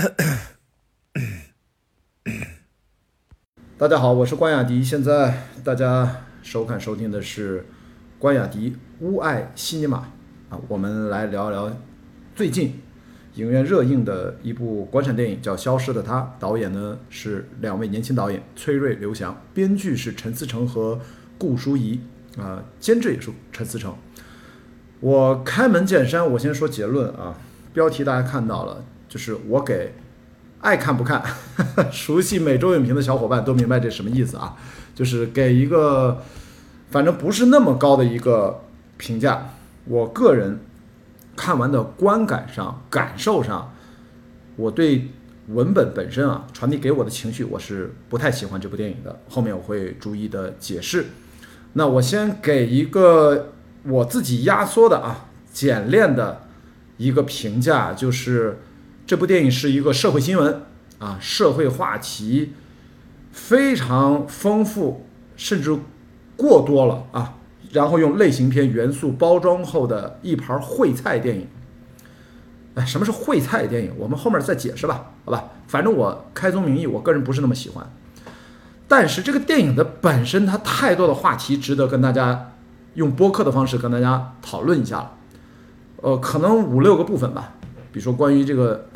大家好，我是关雅迪。现在大家收看收听的是关雅迪乌爱西尼玛啊，我们来聊一聊最近影院热映的一部国产电影，叫《消失的她》，导演呢是两位年轻导演崔瑞、刘翔，编剧是陈思诚和顾淑怡啊，监制也是陈思诚。我开门见山，我先说结论啊，标题大家看到了，就是我给。爱看不看，熟悉每周影评的小伙伴都明白这什么意思啊？就是给一个反正不是那么高的一个评价。我个人看完的观感上、感受上，我对文本本身啊传递给我的情绪，我是不太喜欢这部电影的。后面我会逐一的解释。那我先给一个我自己压缩的啊简练的一个评价，就是。这部电影是一个社会新闻啊，社会话题非常丰富，甚至过多了啊。然后用类型片元素包装后的一盘烩菜电影。哎，什么是烩菜电影？我们后面再解释吧，好吧？反正我开宗明义，我个人不是那么喜欢。但是这个电影的本身，它太多的话题值得跟大家用播客的方式跟大家讨论一下了。呃，可能五六个部分吧。比如说，关于这个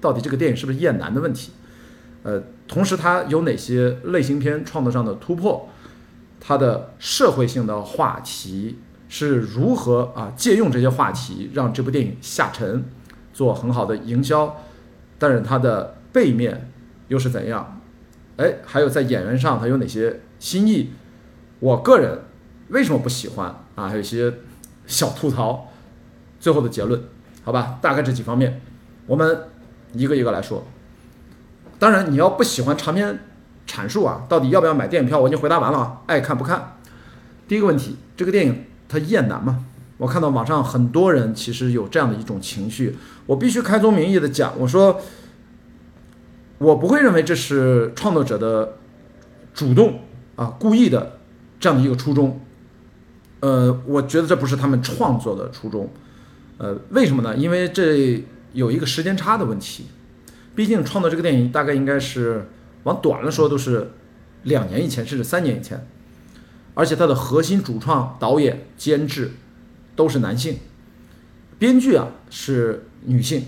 到底这个电影是不是厌男的问题，呃，同时它有哪些类型片创作上的突破，它的社会性的话题是如何啊借用这些话题让这部电影下沉，做很好的营销，但是它的背面又是怎样？哎，还有在演员上它有哪些新意？我个人为什么不喜欢啊？还有一些小吐槽，最后的结论。好吧，大概这几方面，我们一个一个来说。当然，你要不喜欢长篇阐述啊，到底要不要买电影票？我已经回答完了啊，爱看不看。第一个问题，这个电影它厌男吗？我看到网上很多人其实有这样的一种情绪，我必须开宗明义的讲，我说我不会认为这是创作者的主动啊故意的这样的一个初衷。呃，我觉得这不是他们创作的初衷。呃，为什么呢？因为这有一个时间差的问题，毕竟创作这个电影大概应该是往短了说都是两年以前，甚至三年以前，而且它的核心主创、导演、监制都是男性，编剧啊是女性，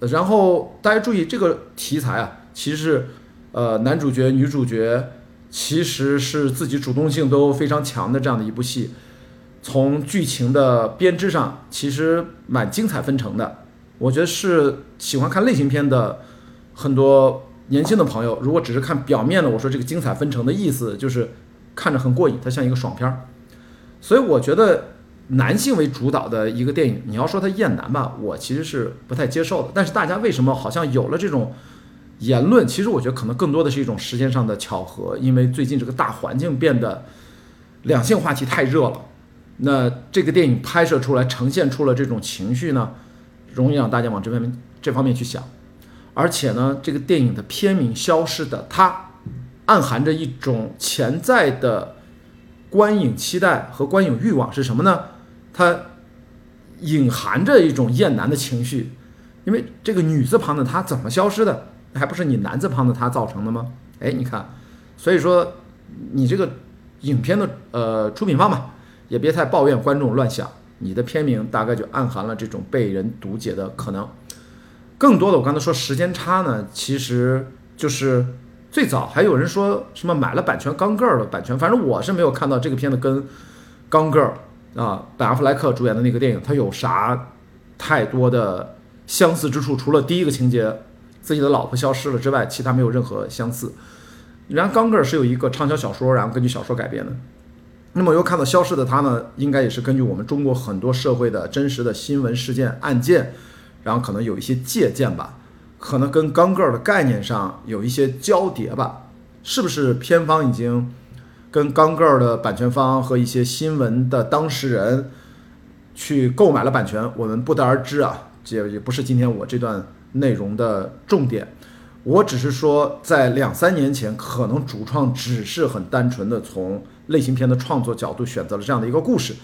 然后大家注意这个题材啊，其实呃男主角、女主角其实是自己主动性都非常强的这样的一部戏。从剧情的编织上，其实蛮精彩纷呈的。我觉得是喜欢看类型片的很多年轻的朋友，如果只是看表面的，我说这个精彩纷呈的意思就是看着很过瘾，它像一个爽片儿。所以我觉得男性为主导的一个电影，你要说它厌男吧，我其实是不太接受的。但是大家为什么好像有了这种言论？其实我觉得可能更多的是一种时间上的巧合，因为最近这个大环境变得两性话题太热了。那这个电影拍摄出来，呈现出了这种情绪呢，容易让大家往这方面这方面去想。而且呢，这个电影的片名《消失的她》，暗含着一种潜在的观影期待和观影欲望是什么呢？它隐含着一种厌男的情绪，因为这个女字旁的她怎么消失的？还不是你男字旁的他造成的吗？哎，你看，所以说你这个影片的呃出品方嘛。也别太抱怨观众乱想，你的片名大概就暗含了这种被人读解的可能。更多的，我刚才说时间差呢，其实就是最早还有人说什么买了版权《钢个儿》的版权，反正我是没有看到这个片子跟《钢个儿》啊，本阿弗莱克主演的那个电影，它有啥太多的相似之处？除了第一个情节自己的老婆消失了之外，其他没有任何相似。然后《钢个儿》是有一个畅销小说，然后根据小说改编的。那么又看到消失的他呢，应该也是根据我们中国很多社会的真实的新闻事件案件，然后可能有一些借鉴吧，可能跟钢个儿的概念上有一些交叠吧，是不是片方已经跟钢个儿的版权方和一些新闻的当事人去购买了版权？我们不得而知啊，这也不是今天我这段内容的重点。我只是说，在两三年前，可能主创只是很单纯的从类型片的创作角度选择了这样的一个故事，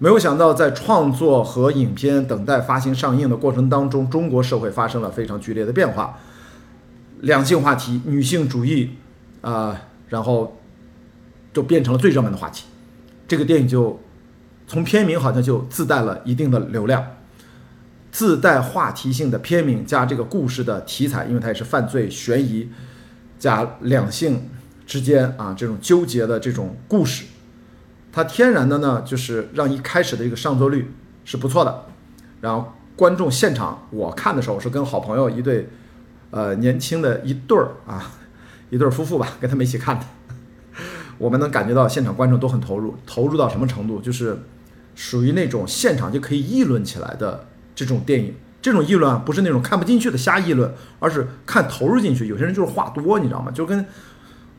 没有想到在创作和影片等待发行上映的过程当中，中国社会发生了非常剧烈的变化，两性话题、女性主义啊、然后就变成了最热门的话题。这个电影就从片名好像就自带了一定的流量，自带话题性的片名加这个故事的题材，因为它也是犯罪悬疑加两性之间啊这种纠结的这种故事，它天然的呢就是让一开始的一个上座率是不错的，然后观众现场我看的时候是跟好朋友一对呃年轻的一对儿啊 一对夫妇吧，跟他们一起看的。我们能感觉到现场观众都很投入，投入到什么程度？就是属于那种现场就可以议论起来的这种电影。这种议论啊，不是那种看不进去的瞎议论，而是看投入进去。有些人就是话多，你知道吗？就跟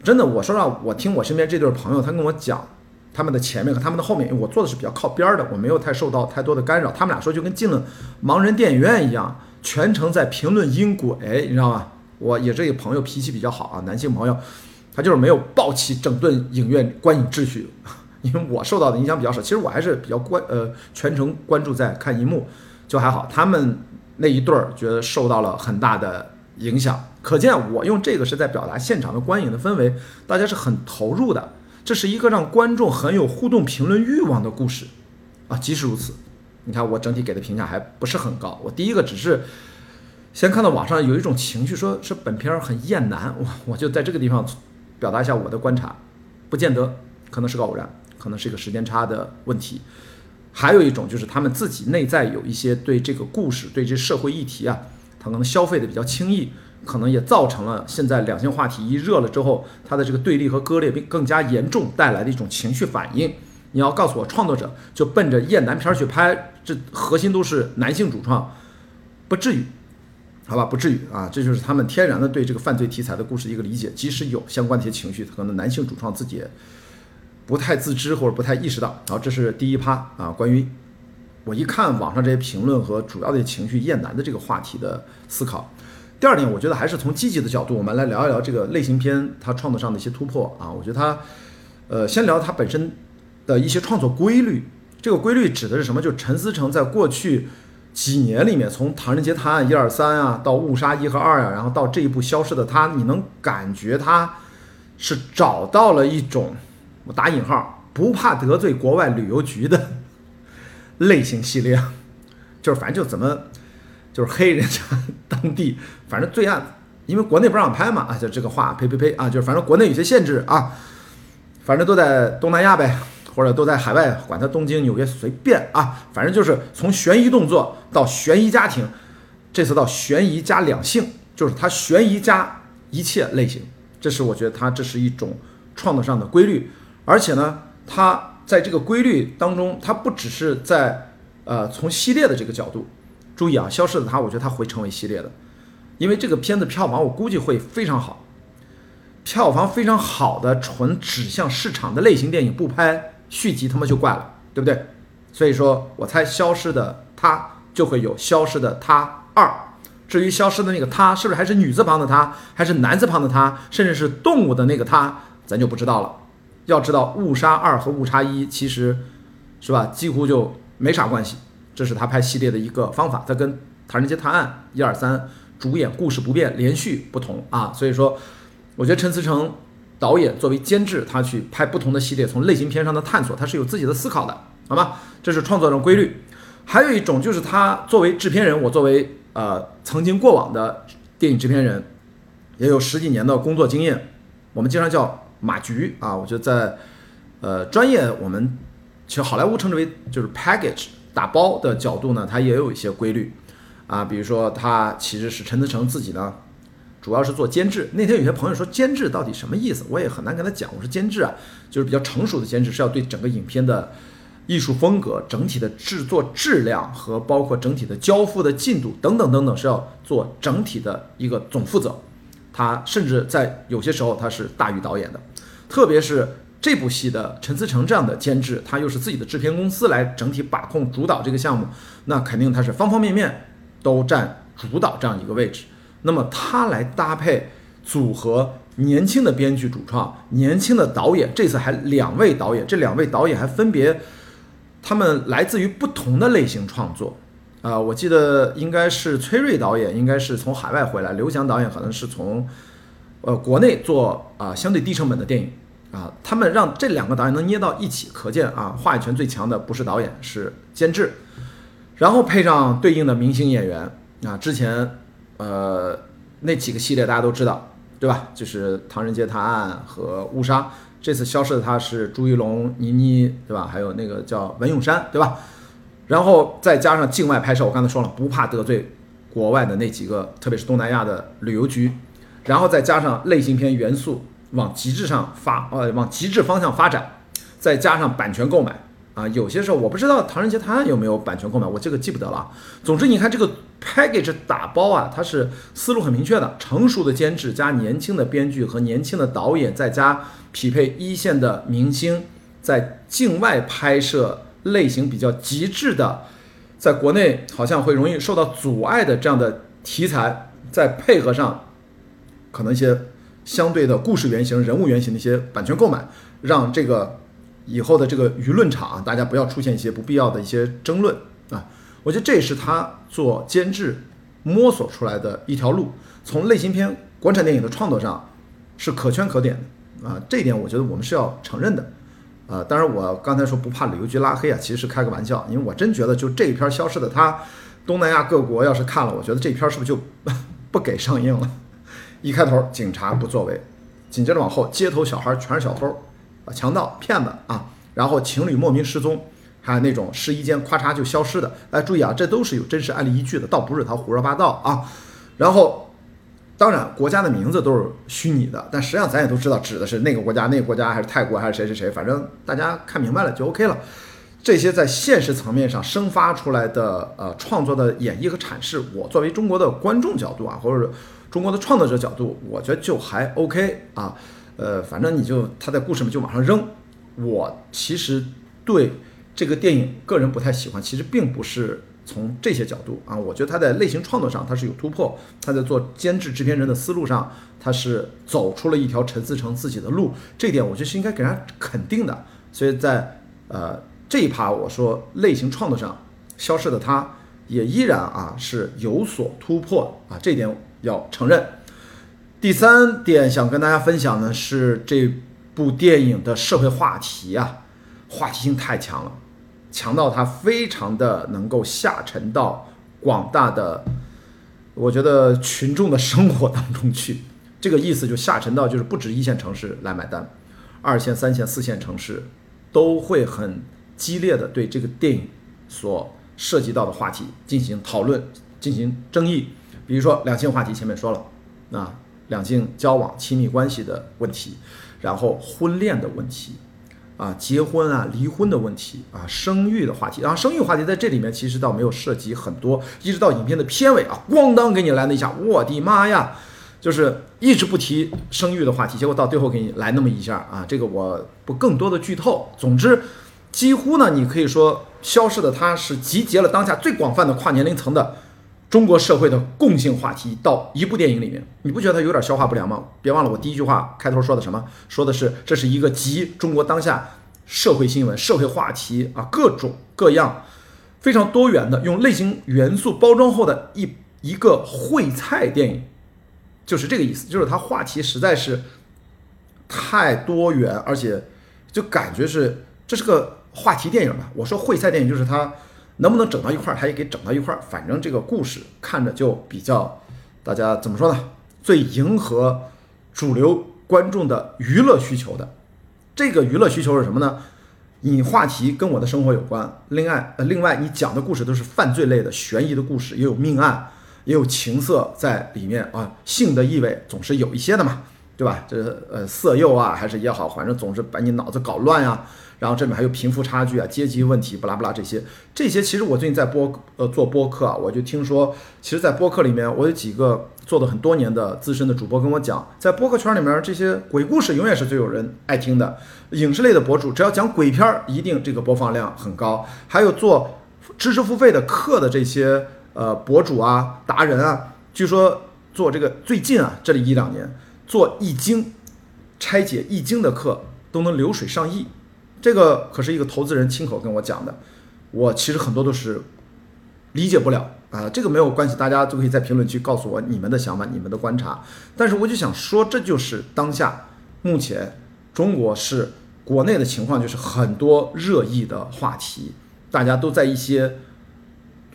真的，我说实话，我听我身边这对朋友，他跟我讲他们的前面和他们的后面，因为我坐的是比较靠边的，我没有太受到太多的干扰。他们俩说就跟进了盲人电影院一样，全程在评论音轨，你知道吗？我也这个朋友脾气比较好啊，男性朋友。他就是没有抱起整顿影院观影秩序，因为我受到的影响比较少。其实我还是比较关呃全程关注在看荧幕，就还好。他们那一对儿觉得受到了很大的影响，可见我用这个是在表达现场的观影的氛围，大家是很投入的。这是一个让观众很有互动评论欲望的故事啊。即使如此，你看我整体给的评价还不是很高。我第一个只是先看到网上有一种情绪，说是本片很厌男，我我就在这个地方。表达一下我的观察，不见得，可能是个偶然，可能是一个时间差的问题。还有一种就是他们自己内在有一些对这个故事、对这社会议题啊，他可能消费的比较轻易，可能也造成了现在两性话题一热了之后，他的这个对立和割裂并更加严重带来的一种情绪反应。你要告诉我创作者就奔着厌男片去拍，这核心都是男性主创，不至于。好吧，不至于啊，这就是他们天然的对这个犯罪题材的故事一个理解。即使有相关的一些情绪，可能男性主创自己不太自知或者不太意识到。然后这是第一趴啊，关于我一看网上这些评论和主要的情绪厌男的这个话题的思考。第二点，我觉得还是从积极的角度，我们来聊一聊这个类型片它创作上的一些突破啊。我觉得它，呃，先聊它本身的一些创作规律。这个规律指的是什么？就陈思诚在过去。几年里面，从《唐人街探案》一二三啊，到《误杀》一和二啊，然后到这一部《消失的他》，你能感觉他是找到了一种我打引号不怕得罪国外旅游局的类型系列，就是反正就怎么就是黑人家 当地，反正罪案，因为国内不让拍嘛啊，就这个话呸呸呸啊，就是反正国内有些限制啊，反正都在东南亚呗。或者都在海外，管他东京、纽约随便啊，反正就是从悬疑动作到悬疑家庭，这次到悬疑加两性，就是他悬疑加一切类型，这是我觉得他这是一种创作上的规律，而且呢，它在这个规律当中，它不只是在呃从系列的这个角度，注意啊，消失的他，我觉得他会成为系列的，因为这个片子票房我估计会非常好，票房非常好的纯指向市场的类型电影不拍。续集他妈就怪了，对不对？所以说我猜消失的他就会有消失的他二。至于消失的那个他是不是还是女字旁的他，还是男字旁的他，甚至是动物的那个他，咱就不知道了。要知道误杀二和误杀一其实是吧，几乎就没啥关系。这是他拍系列的一个方法，他跟《唐人街探案》一二三主演故事不变，连续不同啊。所以说，我觉得陈思诚。导演作为监制，他去拍不同的系列，从类型片上的探索，他是有自己的思考的，好吗？这是创作的规律。还有一种就是他作为制片人，我作为呃曾经过往的电影制片人，也有十几年的工作经验，我们经常叫马局啊。我觉得在呃专业，我们其实好莱坞称之为就是 package 打包的角度呢，它也有一些规律啊。比如说，他其实是陈思诚自己呢。主要是做监制。那天有些朋友说监制到底什么意思，我也很难跟他讲。我说监制啊，就是比较成熟的监制，是要对整个影片的艺术风格、整体的制作质量和包括整体的交付的进度等等等等，是要做整体的一个总负责。他甚至在有些时候他是大于导演的，特别是这部戏的陈思诚这样的监制，他又是自己的制片公司来整体把控主导这个项目，那肯定他是方方面面都占主导这样一个位置。那么他来搭配组合年轻的编剧主创、年轻的导演，这次还两位导演，这两位导演还分别他们来自于不同的类型创作。啊，我记得应该是崔瑞导演，应该是从海外回来；刘翔导演可能是从呃国内做啊相对低成本的电影啊。他们让这两个导演能捏到一起，可见啊话语权最强的不是导演，是监制。然后配上对应的明星演员啊，之前呃那几个系列大家都知道，对吧？就是《唐人街探案》和《误杀》。这次消失的他是朱一龙、倪妮，对吧？还有那个叫文咏珊，对吧？然后再加上境外拍摄，我刚才说了，不怕得罪国外的那几个，特别是东南亚的旅游局，然后再加上类型片元素往极致上发，呃，往极致方向发展，再加上版权购买啊，有些时候我不知道《唐人街探案》有没有版权购买，我这个记不得了。总之，你看这个 package 打包啊，它是思路很明确的，成熟的监制加年轻的编剧和年轻的导演，再加匹配一线的明星，在境外拍摄。类型比较极致的，在国内好像会容易受到阻碍的这样的题材，再配合上可能一些相对的故事原型、人物原型的一些版权购买，让这个以后的这个舆论场啊，大家不要出现一些不必要的一些争论啊！我觉得这也是他做监制摸索出来的一条路，从类型片、国产电影的创作上是可圈可点的啊！这一点我觉得我们是要承认的。呃，当然我刚才说不怕旅游局拉黑啊，其实是开个玩笑，因为我真觉得就这一篇消失的他，东南亚各国要是看了，我觉得这一篇是不是就 不给上映了？一开头警察不作为，紧接着往后街头小孩全是小偷啊、强盗、骗子啊，然后情侣莫名失踪，还有那种试衣间咔嚓就消失的，哎，注意啊，这都是有真实案例依据的，倒不是他胡说八道啊，然后。当然，国家的名字都是虚拟的，但实际上咱也都知道，指的是那个国家、那个国家还是泰国还是谁谁谁，反正大家看明白了就 OK 了。这些在现实层面上生发出来的呃创作的演绎和阐释，我作为中国的观众角度啊，或者中国的创作者角度，我觉得就还 OK 啊。呃，反正你就他在故事里就往上扔。我其实对这个电影个人不太喜欢，其实并不是。从这些角度啊，我觉得他在类型创作上他是有突破，他在做监制制片人的思路上，他是走出了一条陈思诚自己的路，这点我觉得是应该给人家肯定的。所以在呃这一趴，我说类型创作上，消失的他也依然啊是有所突破啊，这点要承认。第三点想跟大家分享的是这部电影的社会话题啊，话题性太强了。强到它非常的能够下沉到广大的，我觉得群众的生活当中去，这个意思就下沉到就是不止一线城市来买单，二线、三线、四线城市都会很激烈的对这个电影所涉及到的话题进行讨论、进行争议。比如说两性话题，前面说了，啊，两性交往、亲密关系的问题，然后婚恋的问题。啊，结婚啊，离婚的问题啊，生育的话题，然后生育话题在这里面其实倒没有涉及很多，一直到影片的片尾啊，咣当给你来了一下，我的妈呀，就是一直不提生育的话题，结果到最后给你来那么一下啊，这个我不更多的剧透。总之，几乎呢，你可以说消失的它是集结了当下最广泛的跨年龄层的。中国社会的共性话题到一部电影里面，你不觉得它有点消化不良吗？别忘了我第一句话开头说的什么？说的是这是一个集中国当下社会新闻、社会话题啊各种各样非常多元的，用类型元素包装后的一一个烩菜电影，就是这个意思。就是它话题实在是太多元，而且就感觉是这是个话题电影吧。我说烩菜电影就是它。能不能整到一块儿，他也给整到一块儿。反正这个故事看着就比较，大家怎么说呢？最迎合主流观众的娱乐需求的。这个娱乐需求是什么呢？你话题跟我的生活有关。另外，呃，另外你讲的故事都是犯罪类的、悬疑的故事，也有命案，也有情色在里面啊，性的意味总是有一些的嘛，对吧？这呃色诱啊，还是也好，反正总是把你脑子搞乱呀。然后这里面还有贫富差距啊、阶级问题，不拉不拉这些，这些其实我最近在播呃做播客啊，我就听说，其实，在播客里面，我有几个做了很多年的资深的主播跟我讲，在播客圈里面，这些鬼故事永远是最有人爱听的。影视类的博主只要讲鬼片儿，一定这个播放量很高。还有做知识付费的课的这些呃博主啊、达人啊，据说做这个最近啊，这里一两年做易经拆解易经的课都能流水上亿。这个可是一个投资人亲口跟我讲的，我其实很多都是理解不了啊。这个没有关系，大家都可以在评论区告诉我你们的想法、你们的观察。但是我就想说，这就是当下目前中国是国内的情况，就是很多热议的话题，大家都在一些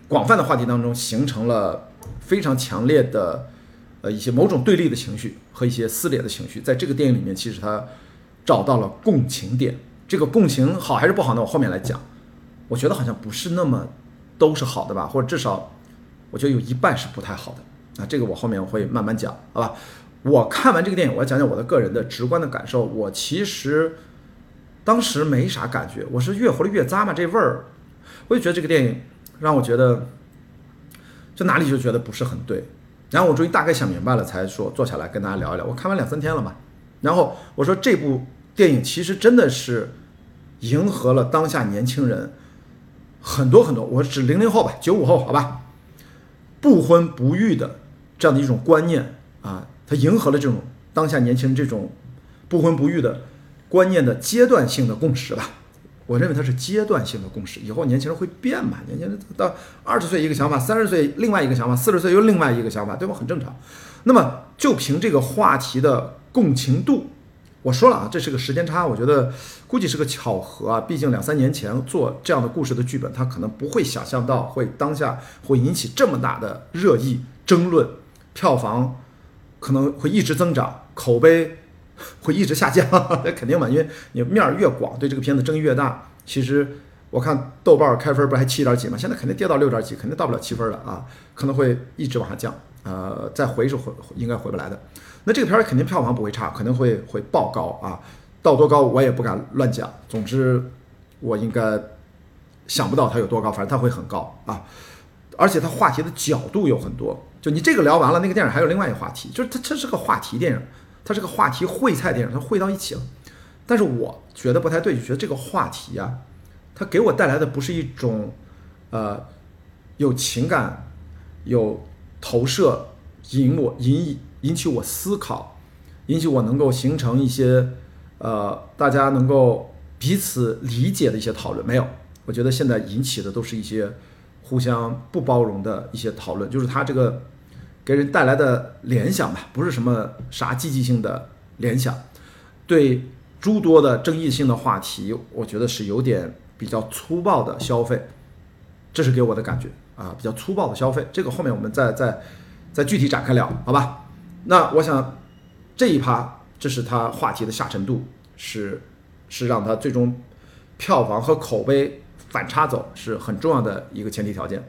广泛的话题当中形成了非常强烈的呃一些某种对立的情绪和一些撕裂的情绪。在这个电影里面，其实它找到了共情点。这个共情好还是不好呢？我后面来讲。我觉得好像不是那么都是好的吧，或者至少我觉得有一半是不太好的。那这个我后面会慢慢讲，好吧？我看完这个电影，我要讲讲我的个人的直观的感受。我其实当时没啥感觉，我是越活得越咂嘛这味儿。我就觉得这个电影让我觉得就哪里就觉得不是很对。然后我终于大概想明白了，才说坐下来跟大家聊一聊。我看完两三天了嘛，然后我说这部。电影其实真的是迎合了当下年轻人很多很多，我指零零后吧，九五后好吧，不婚不育的这样的一种观念啊，它迎合了这种当下年轻人这种不婚不育的观念的阶段性的共识吧。我认为它是阶段性的共识，以后年轻人会变嘛，年轻人到二十岁一个想法，三十岁另外一个想法，四十岁又另外一个想法，对吧？很正常。那么就凭这个话题的共情度。我说了啊，这是个时间差，我觉得估计是个巧合啊。毕竟两三年前做这样的故事的剧本，他可能不会想象到会当下会引起这么大的热议、争论，票房可能会一直增长，口碑会一直下降，那肯定嘛，因为你面儿越广，对这个片子争议越大。其实我看豆瓣开分不还七点几吗？现在肯定跌到六点几，肯定到不了七分了啊，可能会一直往下降，呃，再回是回应该回不来的。那这个片儿肯定票房不会差，肯定会会爆高啊！到多高我也不敢乱讲。总之，我应该想不到它有多高，反正它会很高啊！而且它话题的角度有很多，就你这个聊完了，那个电影还有另外一个话题，就是它它是个话题电影，它是个话题烩菜电影，它烩到一起了。但是我觉得不太对，就觉得这个话题啊，它给我带来的不是一种呃有情感、有投射、引我引。引起我思考，引起我能够形成一些，呃，大家能够彼此理解的一些讨论。没有，我觉得现在引起的都是一些互相不包容的一些讨论，就是他这个给人带来的联想吧，不是什么啥积极性的联想。对诸多的争议性的话题，我觉得是有点比较粗暴的消费，这是给我的感觉啊，比较粗暴的消费。这个后面我们再再再具体展开聊，好吧？那我想，这一趴这是他话题的下沉度，是是让他最终票房和口碑反差走是很重要的一个前提条件。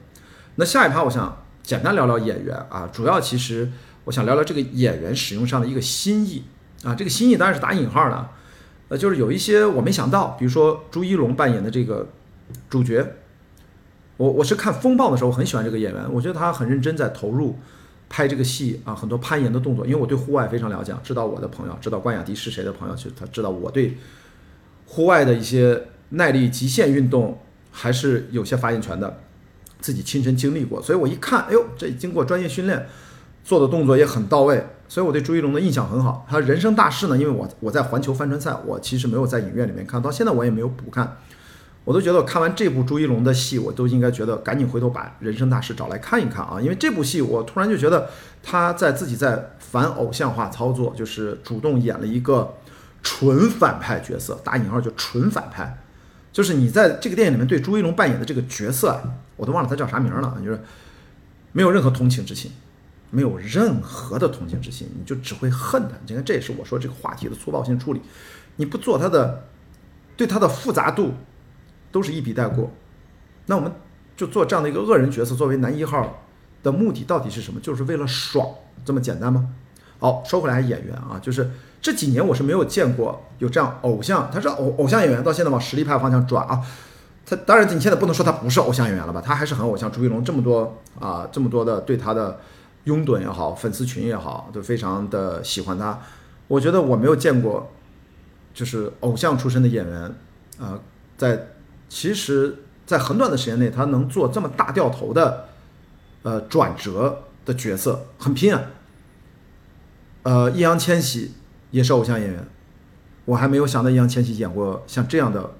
那下一趴我想简单聊聊演员啊，主要其实我想聊聊这个演员使用上的一个新意啊，这个新意当然是打引号的，呃，就是有一些我没想到，比如说朱一龙扮演的这个主角，我我是看《风暴》的时候很喜欢这个演员，我觉得他很认真在投入。拍这个戏啊，很多攀岩的动作，因为我对户外非常了解，知道我的朋友，知道关雅迪是谁的朋友，就他知道我对户外的一些耐力极限运动还是有些发言权的，自己亲身经历过，所以我一看，哎呦，这经过专业训练做的动作也很到位，所以我对朱一龙的印象很好。他人生大事呢，因为我我在环球帆船赛，我其实没有在影院里面看到，现在我也没有补看。我都觉得我看完这部朱一龙的戏，我都应该觉得赶紧回头把《人生大事》找来看一看啊！因为这部戏，我突然就觉得他在自己在反偶像化操作，就是主动演了一个纯反派角色，打引号就纯反派。就是你在这个电影里面对朱一龙扮演的这个角色，我都忘了他叫啥名了，就是没有任何同情之心，没有任何的同情之心，你就只会恨他。你看，这也是我说这个话题的粗暴性处理，你不做他的对他的复杂度。都是一笔带过，那我们就做这样的一个恶人角色，作为男一号的目的到底是什么？就是为了爽，这么简单吗？好，说回来演员啊，就是这几年我是没有见过有这样偶像，他是偶偶像演员，到现在往实力派方向转啊。他当然你现在不能说他不是偶像演员了吧？他还是很偶像。朱一龙这么多啊，这么多的对他的拥趸也好，粉丝群也好，都非常的喜欢他。我觉得我没有见过，就是偶像出身的演员啊，在。其实，在很短的时间内，他能做这么大掉头的，呃，转折的角色，很拼啊。呃，易烊千玺也是偶像演员，我还没有想到易烊千玺演过像这样的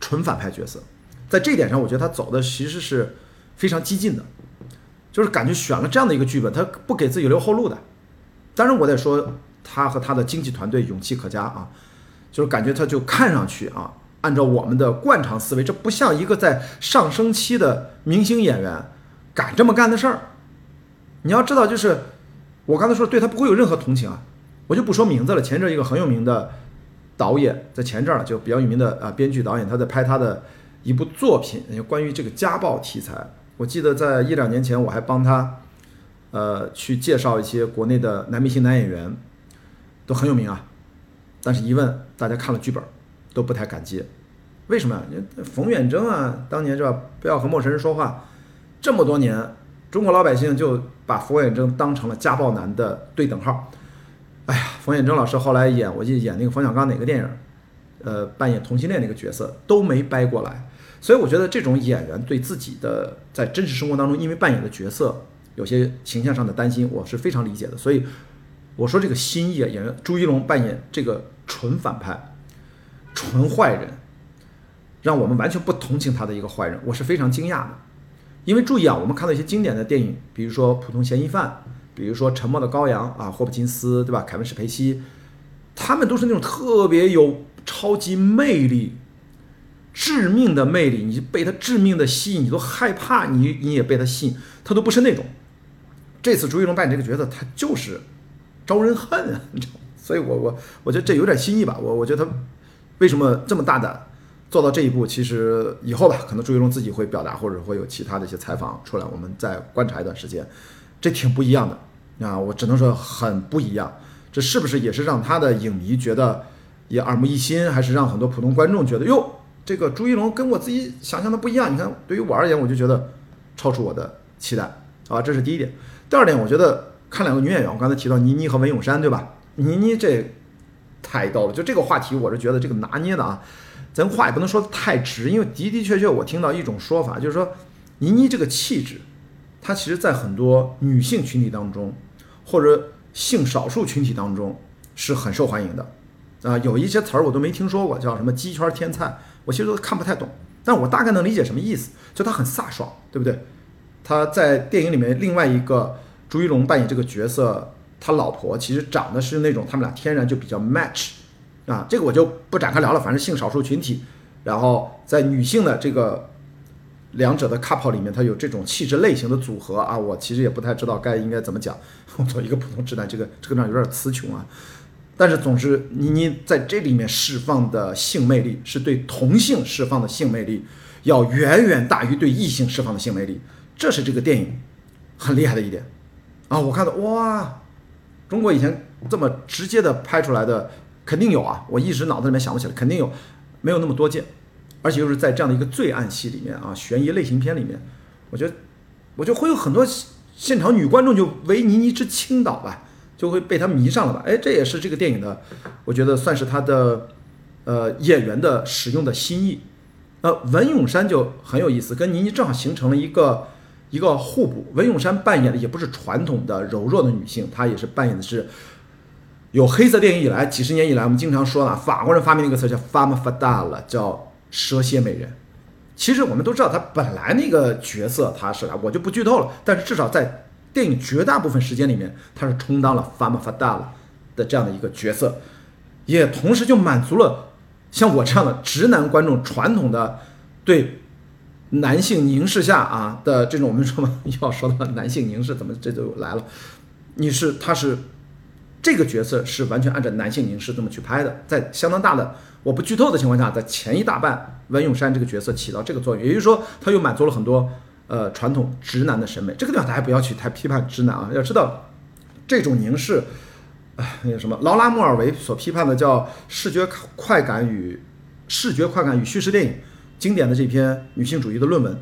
纯反派角色，在这一点上，我觉得他走的其实是非常激进的，就是感觉选了这样的一个剧本，他不给自己留后路的。当然，我得说他和他的经纪团队勇气可嘉啊，就是感觉他就看上去啊，按照我们的惯常思维，这不像一个在上升期的明星演员敢这么干的事儿。你要知道，就是我刚才说对他不会有任何同情啊，我就不说名字了。前阵一个很有名的导演在前阵儿就比较有名的啊编剧导演，他在拍他的一部作品，关于这个家暴题材。我记得在一两年前，我还帮他呃去介绍一些国内的男明星、男演员，都很有名啊。但是，一问大家看了剧本，都不太敢接。为什么呀？冯远征啊，当年是吧？不要和陌生人说话，这么多年。中国老百姓就把冯远征当成了家暴男的对等号。哎呀，冯远征老师后来演，我记得演那个冯小刚哪个电影，呃，扮演同性恋那个角色都没掰过来。所以我觉得这种演员对自己的在真实生活当中因为扮演的角色有些形象上的担心，我是非常理解的。所以我说这个新意啊，演员朱一龙扮演这个纯反派、纯坏人，让我们完全不同情他的一个坏人，我是非常惊讶的。因为注意啊，我们看到一些经典的电影，比如说《普通嫌疑犯》，比如说《沉默的羔羊》啊，霍普金斯，对吧？凯文史佩西，他们都是那种特别有超级魅力、致命的魅力，你被他致命的吸引，你都害怕，你你也被他吸引，他都不是那种。这次朱一龙扮演这个角色，他就是招人恨啊，你知道？所以我我我觉得这有点新意吧。我我觉得他为什么这么大胆？做到这一步，其实以后吧，可能朱一龙自己会表达，或者会有其他的一些采访出来，我们再观察一段时间，这挺不一样的啊，我只能说很不一样。这是不是也是让他的影迷觉得也耳目一新，还是让很多普通观众觉得哟，这个朱一龙跟我自己想象的不一样？你看，对于我而言，我就觉得超出我的期待啊，这是第一点。第二点，我觉得看两个女演员，我刚才提到倪妮和文咏珊，对吧？倪妮这太逗了，就这个话题，我是觉得这个拿捏的啊。咱话也不能说的太直，因为的的确确，我听到一种说法，就是说，倪妮这个气质，她其实在很多女性群体当中，或者性少数群体当中是很受欢迎的，啊，有一些词儿我都没听说过，叫什么“鸡圈天菜”，我其实都看不太懂，但我大概能理解什么意思，就她很飒爽，对不对？她在电影里面另外一个朱一龙扮演这个角色，他老婆其实长得是那种他们俩天然就比较 match。啊，这个我就不展开聊了。反正性少数群体，然后在女性的这个两者的 couple 里面，它有这种气质类型的组合啊。我其实也不太知道该应该怎么讲。我作为一个普通直男，这个这个上有点词穷啊。但是总之，倪妮在这里面释放的性魅力，是对同性释放的性魅力，要远远大于对异性释放的性魅力。这是这个电影很厉害的一点啊！我看到哇，中国以前这么直接的拍出来的。肯定有啊，我一时脑子里面想不起来，肯定有，没有那么多见，而且又是在这样的一个罪案戏里面啊，悬疑类型片里面，我觉得，我觉得会有很多现场女观众就为倪妮之倾倒吧，就会被她迷上了吧，哎，这也是这个电影的，我觉得算是他的，呃，演员的使用的心意，呃，文咏珊就很有意思，跟倪妮正好形成了一个一个互补，文咏珊扮演的也不是传统的柔弱的女性，她也是扮演的是。有黑色电影以来，几十年以来，我们经常说了，法国人发明了一个词叫 “femme fatale”，叫蛇蝎美人。其实我们都知道，她本来那个角色她是，我就不剧透了。但是至少在电影绝大部分时间里面，她是充当了 “femme fatale” 的这样的一个角色，也同时就满足了像我这样的直男观众传统的对男性凝视下啊的这种我们说嘛，要说到男性凝视，怎么这就来了？你是他是。这个角色是完全按照男性凝视这么去拍的，在相当大的我不剧透的情况下，在前一大半，文咏珊这个角色起到这个作用，也就是说，他又满足了很多呃传统直男的审美。这个地方大家不要去太批判直男啊，要知道这种凝视，哎，那个什么劳拉·莫尔维所批判的叫视觉快感与视觉快感与叙事电影经典的这篇女性主义的论文，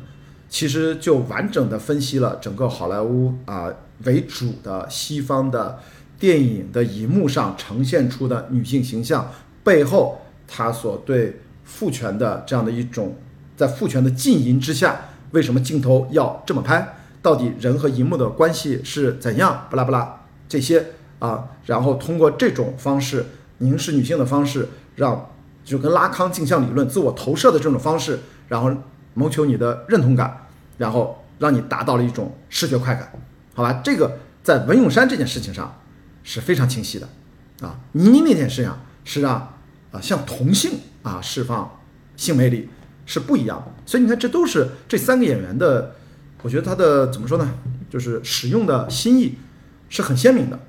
其实就完整的分析了整个好莱坞啊为主的西方的。电影的荧幕上呈现出的女性形象背后，她所对父权的这样的一种，在父权的禁淫之下，为什么镜头要这么拍？到底人和荧幕的关系是怎样？不拉不拉这些啊，然后通过这种方式凝视女性的方式，让就跟拉康镜像理论、自我投射的这种方式，然后谋求你的认同感，然后让你达到了一种视觉快感，好吧？这个在文咏珊这件事情上是非常清晰的啊。倪妮那件事情是让啊向同性啊释放性魅力是不一样的，所以你看，这都是这三个演员的，我觉得他的怎么说呢，就是使用的心意是很鲜明的。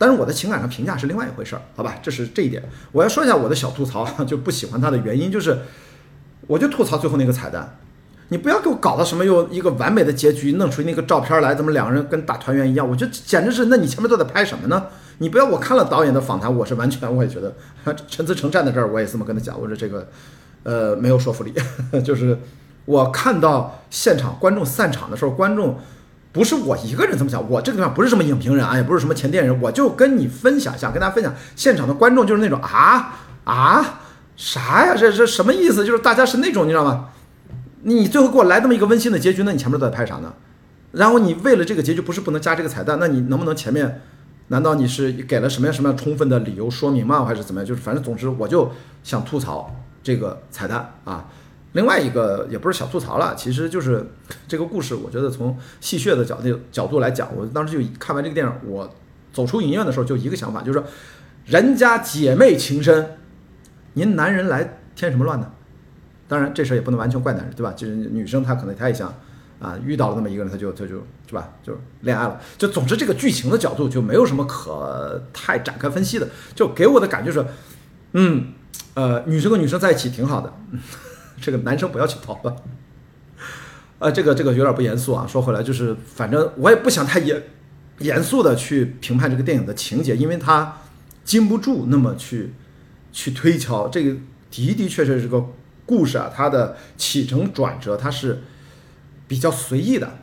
但是我的情感上评价是另外一回事儿，好吧？这是这一点。我要说一下我的小吐槽，就不喜欢他的原因就是，我就吐槽最后那个彩蛋，你不要给我搞到什么又一个完美的结局，弄出那个照片来，怎么两个人跟大团圆一样？我觉得简直是，那你前面都在拍什么呢？你不要我看了导演的访谈，我是完全我也觉得，陈思诚站在这儿，我也这么跟他讲，我说这个，呃，没有说服力，就是我看到现场观众散场的时候，观众。不是我一个人这么想，我这个地方不是什么影评人啊，也不是什么前电影人，我就跟你分享，想跟大家分享，现场的观众就是那种啊啊啥呀，这这什么意思？就是大家是那种，你知道吗？你最后给我来这么一个温馨的结局，那你前面都在拍啥呢？然后你为了这个结局不是不能加这个彩蛋，那你能不能前面？难道你是给了什么样什么样充分的理由说明吗？还是怎么样？就是反正总之我就想吐槽这个彩蛋啊。另外一个也不是小吐槽了，其实就是这个故事，我觉得从戏谑的角度角度来讲，我当时就看完这个电影，我走出影院的时候就一个想法，就是说，人家姐妹情深，您男人来添什么乱呢？当然这事儿也不能完全怪男人，对吧？就是女生她可能她也想啊，遇到了那么一个人，她就她就是吧，就恋爱了。就总之这个剧情的角度就没有什么可太展开分析的，就给我的感觉是，嗯，呃，女生跟女生在一起挺好的。这个男生不要去逃了，呃，这个这个有点不严肃啊。说回来，就是反正我也不想太严严肃的去评判这个电影的情节，因为它经不住那么去去推敲。这个的的确确是个故事啊，它的起承转折它是比较随意的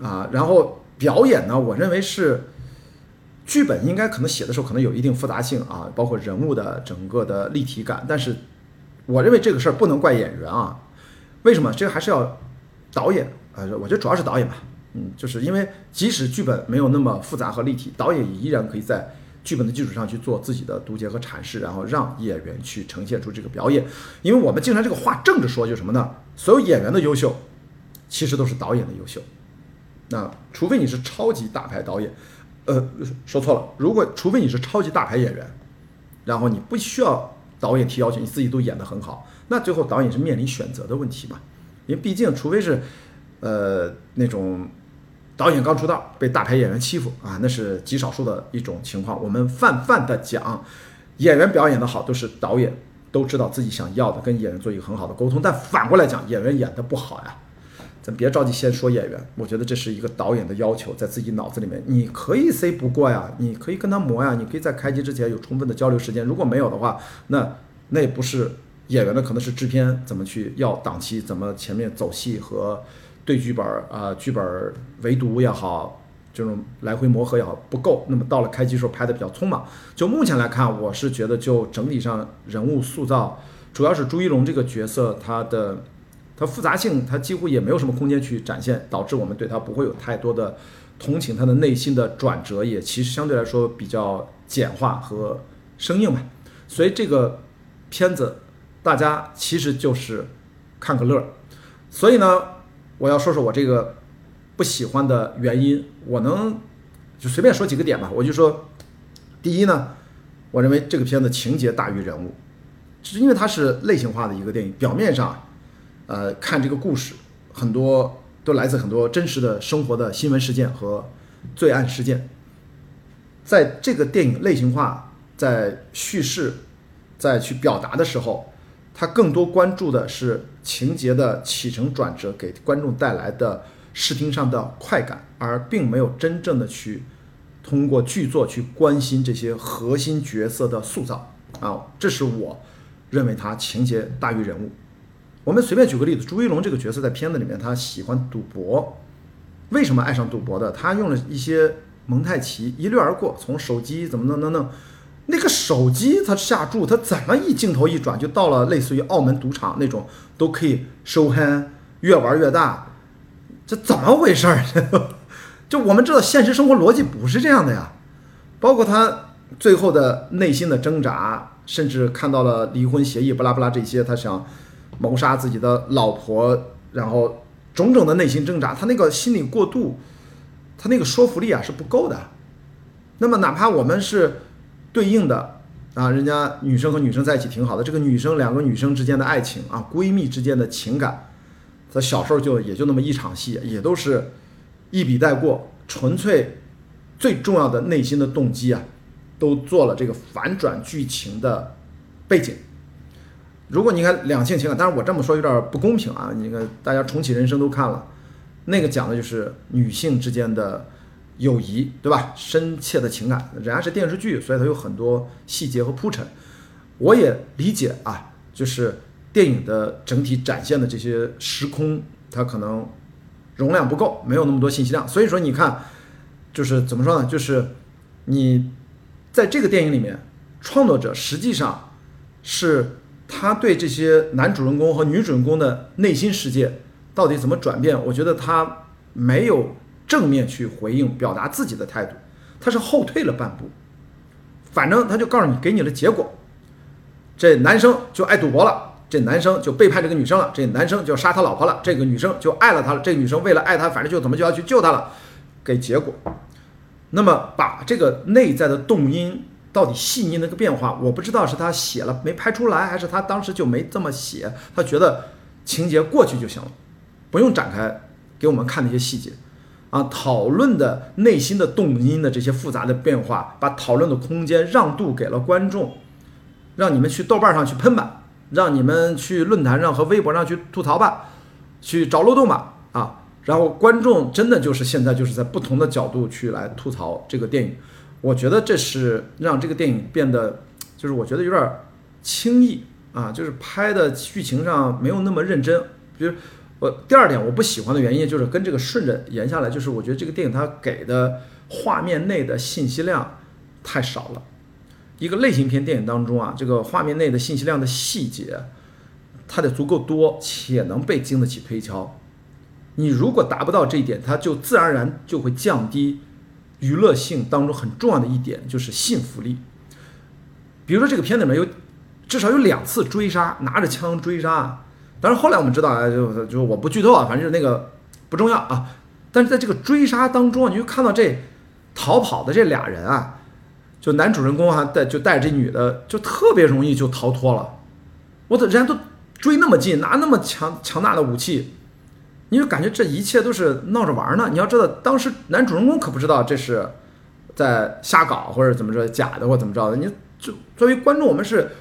啊。然后表演呢，我认为是剧本应该可能写的时候可能有一定复杂性啊，包括人物的整个的立体感，但是。我认为这个事儿不能怪演员啊，为什么？这个还是要导演啊，我觉得主要是导演吧，嗯，就是因为即使剧本没有那么复杂和立体，导演也依然可以在剧本的基础上去做自己的读解和阐释，然后让演员去呈现出这个表演。因为我们经常这个话正着说，就是什么呢？所有演员的优秀，其实都是导演的优秀。那除非你是超级大牌导演，呃，说错了，如果除非你是超级大牌演员，然后你不需要。导演提要求，你自己都演得很好，那最后导演是面临选择的问题嘛？因为毕竟，除非是，呃，那种导演刚出道被大牌演员欺负啊，那是极少数的一种情况。我们泛泛的讲，演员表演的好，都是导演都知道自己想要的，跟演员做一个很好的沟通。但反过来讲，演员演得不好呀。咱别着急先说演员，我觉得这是一个导演的要求，在自己脑子里面，你可以 C 不过呀，你可以跟他磨呀，你可以在开机之前有充分的交流时间。如果没有的话，那那也不是演员的，可能是制片怎么去要档期，怎么前面走戏和对剧本啊，剧本围读也好，这种来回磨合也好不够。那么到了开机时候拍的比较匆忙。就目前来看，我是觉得就整体上人物塑造，主要是朱一龙这个角色他的。它复杂性，它几乎也没有什么空间去展现，导致我们对它不会有太多的同情。它的内心的转折也其实相对来说比较简化和生硬吧。所以这个片子大家其实就是看个乐儿。所以呢，我要说说我这个不喜欢的原因，我能就随便说几个点吧。我就说，第一呢，我认为这个片子情节大于人物，是因为它是类型化的一个电影，表面上。呃，看这个故事，很多都来自很多真实的生活的新闻事件和罪案事件。在这个电影类型化在叙事在去表达的时候，它更多关注的是情节的起承转折给观众带来的视听上的快感，而并没有真正的去通过剧作去关心这些核心角色的塑造啊，这是我认为它情节大于人物。我们随便举个例子，朱一龙这个角色在片子里面，他喜欢赌博，为什么爱上赌博的？他用了一些蒙太奇，一掠而过，从手机怎么弄弄弄，那个手机他下注，他怎么一镜头一转就到了类似于澳门赌场那种都可以收 hand，越玩越大，这怎么回事儿？就我们知道现实生活逻辑不是这样的呀，包括他最后的内心的挣扎，甚至看到了离婚协议，巴拉巴拉这些，他想谋杀自己的老婆，然后种种的内心挣扎，他那个心理过度，他那个说服力啊是不够的。那么哪怕我们是对应的啊，人家女生和女生在一起挺好的，这个女生两个女生之间的爱情啊，闺蜜之间的情感，她小时候就也就那么一场戏，也都是一笔带过，纯粹最重要的内心的动机啊，都做了这个反转剧情的背景。如果你看两性情感，但是我这么说有点不公平啊，你看大家重启人生都看了，那个讲的就是女性之间的。友谊，对吧？深切的情感，人家是电视剧，所以它有很多细节和铺陈。我也理解啊，就是电影的整体展现的这些时空，它可能容量不够，没有那么多信息量。所以说，你看，就是怎么说呢？就是你在这个电影里面，创作者实际上是他对这些男主人公和女主人公的内心世界到底怎么转变，我觉得他没有。正面去回应、表达自己的态度，他是后退了半步。反正他就告诉你，给你了结果。这男生就爱赌博了，这男生就背叛这个女生了，这男生就杀他老婆了，这个女生就爱了他了，这女生为了爱他，反正就怎么就要去救他了，给结果。那么把这个内在的动因到底细腻那个变化，我不知道是他写了没拍出来，还是他当时就没这么写，他觉得情节过去就行了，不用展开给我们看那些细节。啊，讨论的内心的动因的这些复杂的变化，把讨论的空间让渡给了观众，让你们去豆瓣上去喷吧，让你们去论坛上和微博上去吐槽吧，去找漏洞吧，啊，然后观众真的就是现在就是在不同的角度去来吐槽这个电影，我觉得这是让这个电影变得，就是我觉得有点儿轻易啊，就是拍的剧情上没有那么认真，比如。我第二点我不喜欢的原因就是跟这个顺着延下来，就是我觉得这个电影它给的画面内的信息量太少了。一个类型片电影当中啊，这个画面内的信息量的细节，它得足够多且能被经得起推敲。你如果达不到这一点，它就自然而然就会降低娱乐性当中很重要的一点，就是信服力。比如说这个片子里面有至少有两次追杀，拿着枪追杀。但是后来我们知道啊，就就我不剧透啊，反正那个不重要啊。但是在这个追杀当中啊，你就看到这逃跑的这俩人啊，就男主人公啊带就带着这女的，就特别容易就逃脱了。我的人家都追那么近，拿那么强强大的武器，你就感觉这一切都是闹着玩呢。你要知道，当时男主人公可不知道这是在瞎搞或者怎么着假的或怎么着的。你就作为观众，我们是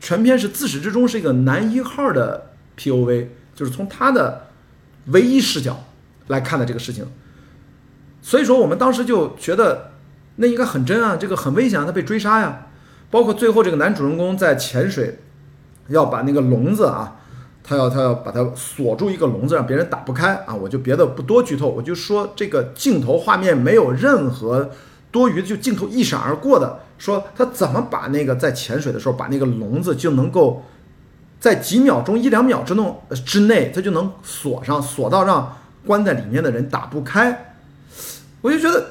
全片是自始至终是一个男一号的。P.O.V. 就是从他的唯一视角来看的这个事情，所以说我们当时就觉得那应该很真啊，这个很危险啊，他被追杀呀。包括最后这个男主人公在潜水，要把那个笼子啊，他要他要把它锁住一个笼子，让别人打不开啊。我就别的不多剧透，我就说这个镜头画面没有任何多余的，就镜头一闪而过的，说他怎么把那个在潜水的时候把那个笼子就能够。在几秒钟、一两秒之内之内，他就能锁上，锁到让关在里面的人打不开。我就觉得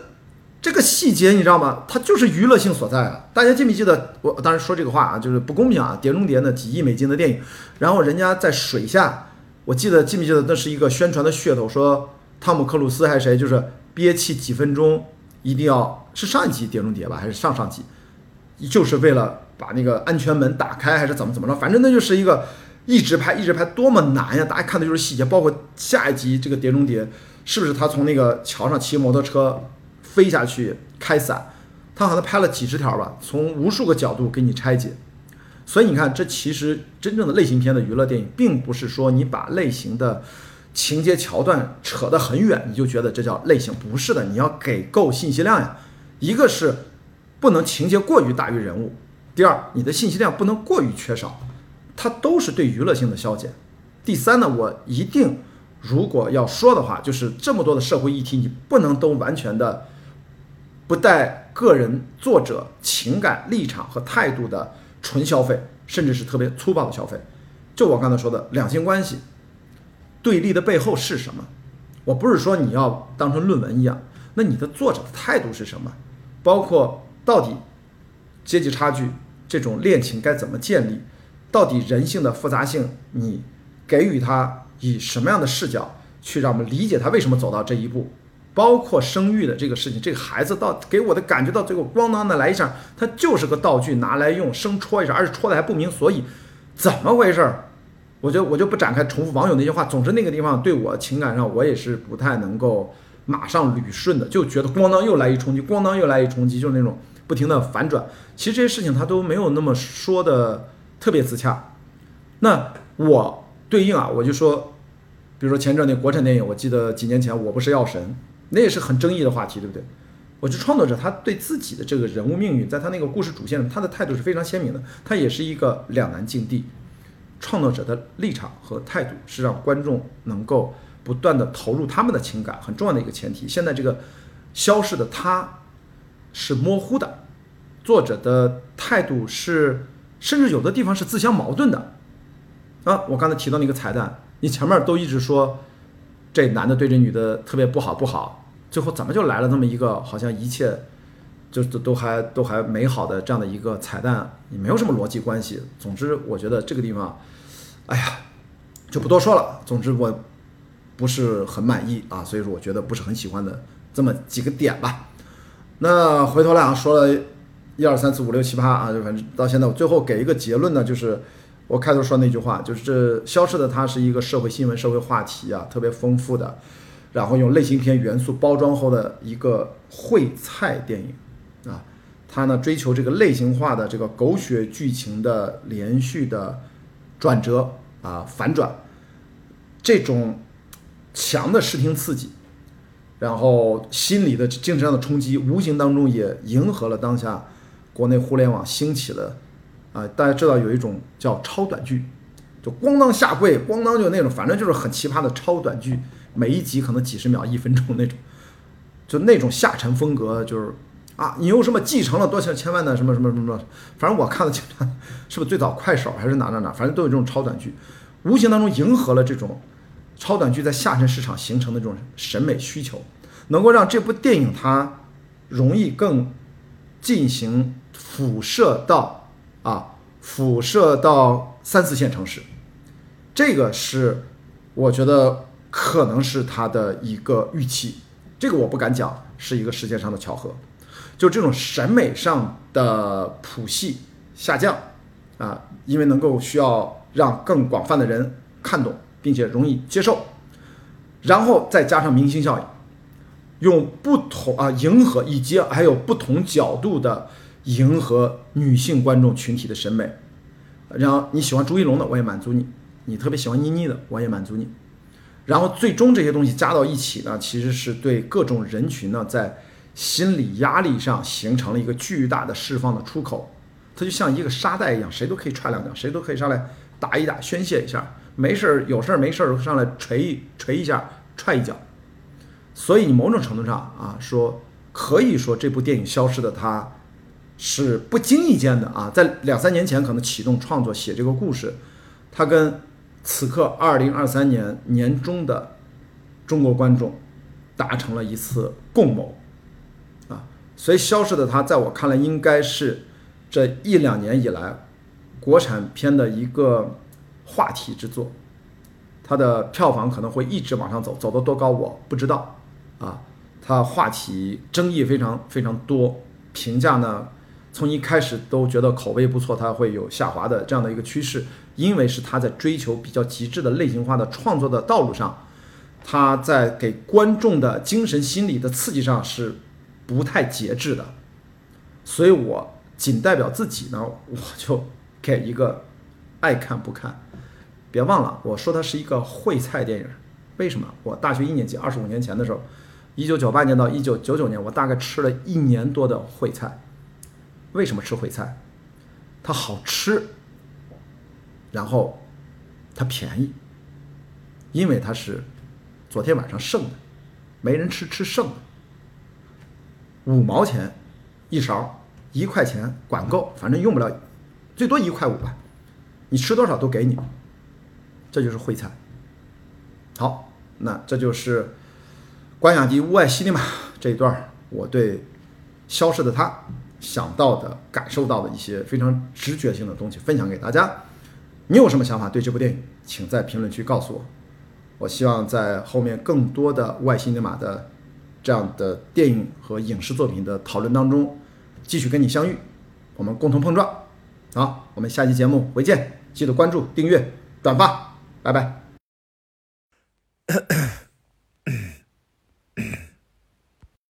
这个细节，你知道吗？它就是娱乐性所在啊！大家记没记得？我当时说这个话啊，就是不公平啊！《碟中谍》呢，几亿美金的电影，然后人家在水下，我记得记不记得？那是一个宣传的噱头，说汤姆克鲁斯还是谁，就是憋气几分钟，一定要是上一集《碟中谍》吧，还是上上集，就是为了。把那个安全门打开还是怎么怎么着，反正那就是一个一直拍一直拍，多么难呀！大家看的就是细节，包括下一集这个《碟中谍》，是不是他从那个桥上骑摩托车飞下去开伞？他好像拍了几十条吧，从无数个角度给你拆解。所以你看，这其实真正的类型片的娱乐电影，并不是说你把类型的情节桥段扯得很远，你就觉得这叫类型，不是的，你要给够信息量呀。一个是不能情节过于大于人物。第二，你的信息量不能过于缺少，它都是对娱乐性的消减。第三呢，我一定如果要说的话，就是这么多的社会议题，你不能都完全的不带个人作者情感立场和态度的纯消费，甚至是特别粗暴的消费。就我刚才说的两性关系对立的背后是什么？我不是说你要当成论文一样，那你的作者的态度是什么？包括到底阶级差距。这种恋情该怎么建立，到底人性的复杂性，你给予他以什么样的视角去让我们理解他为什么走到这一步，包括生育的这个事情，这个孩子到给我的感觉到最后咣当的来一下，他就是个道具拿来用，生戳一下，而且戳的还不明所以，怎么回事儿？我就我就不展开重复网友那些话。总之那个地方对我情感上我也是不太能够马上捋顺的，就觉得咣当又来一冲击，咣当又来一冲击，就是那种不停的反转。其实这些事情他都没有那么说的特别自洽。那我对应啊，我就说，比如说前阵那国产电影，我记得几年前我不是药神，那也是很争议的话题，对不对？我觉得创作者他对自己的这个人物命运，在他那个故事主线上，他的态度是非常鲜明的，他也是一个两难境地。创作者的立场和态度是让观众能够不断的投入他们的情感很重要的一个前提。现在这个消逝的他是模糊的，作者的态度是甚至有的地方是自相矛盾的。啊，我刚才提到那个彩蛋，你前面都一直说这男的对这女的特别不好不好，最后怎么就来了那么一个好像一切就都都还都还美好的这样的一个彩蛋，也没有什么逻辑关系。总之，我觉得这个地方。哎呀，就不多说了。总之我不是很满意啊，所以说我觉得不是很喜欢的这么几个点吧。那回头来啊，说了一二三四五六七八啊，就反正到现在我最后给一个结论呢，就是我开头说那句话，就是这消失的它是一个社会新闻、社会话题啊，特别丰富的，然后用类型片元素包装后的一个烩菜电影啊，它呢追求这个类型化的这个狗血剧情的连续的。转折啊，反转，这种强的视听刺激，然后心理的精神上的冲击，无形当中也迎合了当下国内互联网兴起的啊，大家知道有一种叫超短剧，就咣当下跪，咣当就那种，反正就是很奇葩的超短剧，每一集可能几十秒、一分钟那种，就那种下沉风格，就是。啊，你又什么继承了多少千万的什么什么什么？反正我看的经常，是不是最早快手还是哪哪哪？反正都有这种超短剧，无形当中迎合了这种超短剧在下沉市场形成的这种审美需求，能够让这部电影它容易更进行辐射到啊，辐射到三四线城市。这个是我觉得可能是他的一个预期，这个我不敢讲是一个时间上的巧合。就这种审美上的谱系下降啊，因为能够需要让更广泛的人看懂，并且容易接受，然后再加上明星效应，用不同啊迎合以及还有不同角度的迎合女性观众群体的审美，然后你喜欢朱一龙的我也满足你，你特别喜欢倪妮的我也满足你，然后最终这些东西加到一起呢，其实是对各种人群呢在。心理压力上形成了一个巨大的释放的出口，它就像一个沙袋一样，谁都可以踹两脚，谁都可以上来打一打，宣泄一下，没事儿有事儿没事儿上来捶一捶一下，踹一脚。所以你某种程度上啊，说可以说这部电影消失的它，是不经意间的啊，在两三年前可能启动创作写这个故事，它跟此刻二零二三年年中的中国观众达成了一次共谋啊。所以，消失的他，在我看来，应该是这一两年以来国产片的一个话题之作。它的票房可能会一直往上走，走到多高我不知道啊。它话题争议非常非常多，评价呢，从一开始都觉得口碑不错，它会有下滑的这样的一个趋势，因为是他在追求比较极致的类型化的创作的道路上，他在给观众的精神心理的刺激上是。不太节制的，所以我仅代表自己呢，我就给一个爱看不看。别忘了，我说它是一个烩菜电影。为什么？我大学一年级，二十五年前的时候，一九九八年到一九九九年，我大概吃了一年多的烩菜。为什么吃烩菜？它好吃，然后它便宜，因为它是昨天晚上剩的，没人吃，吃剩的。五毛钱一勺，一块钱管够，反正用不了，最多一块五吧。你吃多少都给你，这就是烩菜。好，那这就是关雅迪屋外西尼玛这一段我对消失的他想到的、感受到的一些非常直觉性的东西分享给大家。你有什么想法对这部电影，请在评论区告诉我。我希望在后面更多的外星人马的这样的电影和影视作品的讨论当中，继续跟你相遇，我们共同碰撞。好，我们下期节目回见，记得关注、订阅、转发，拜拜。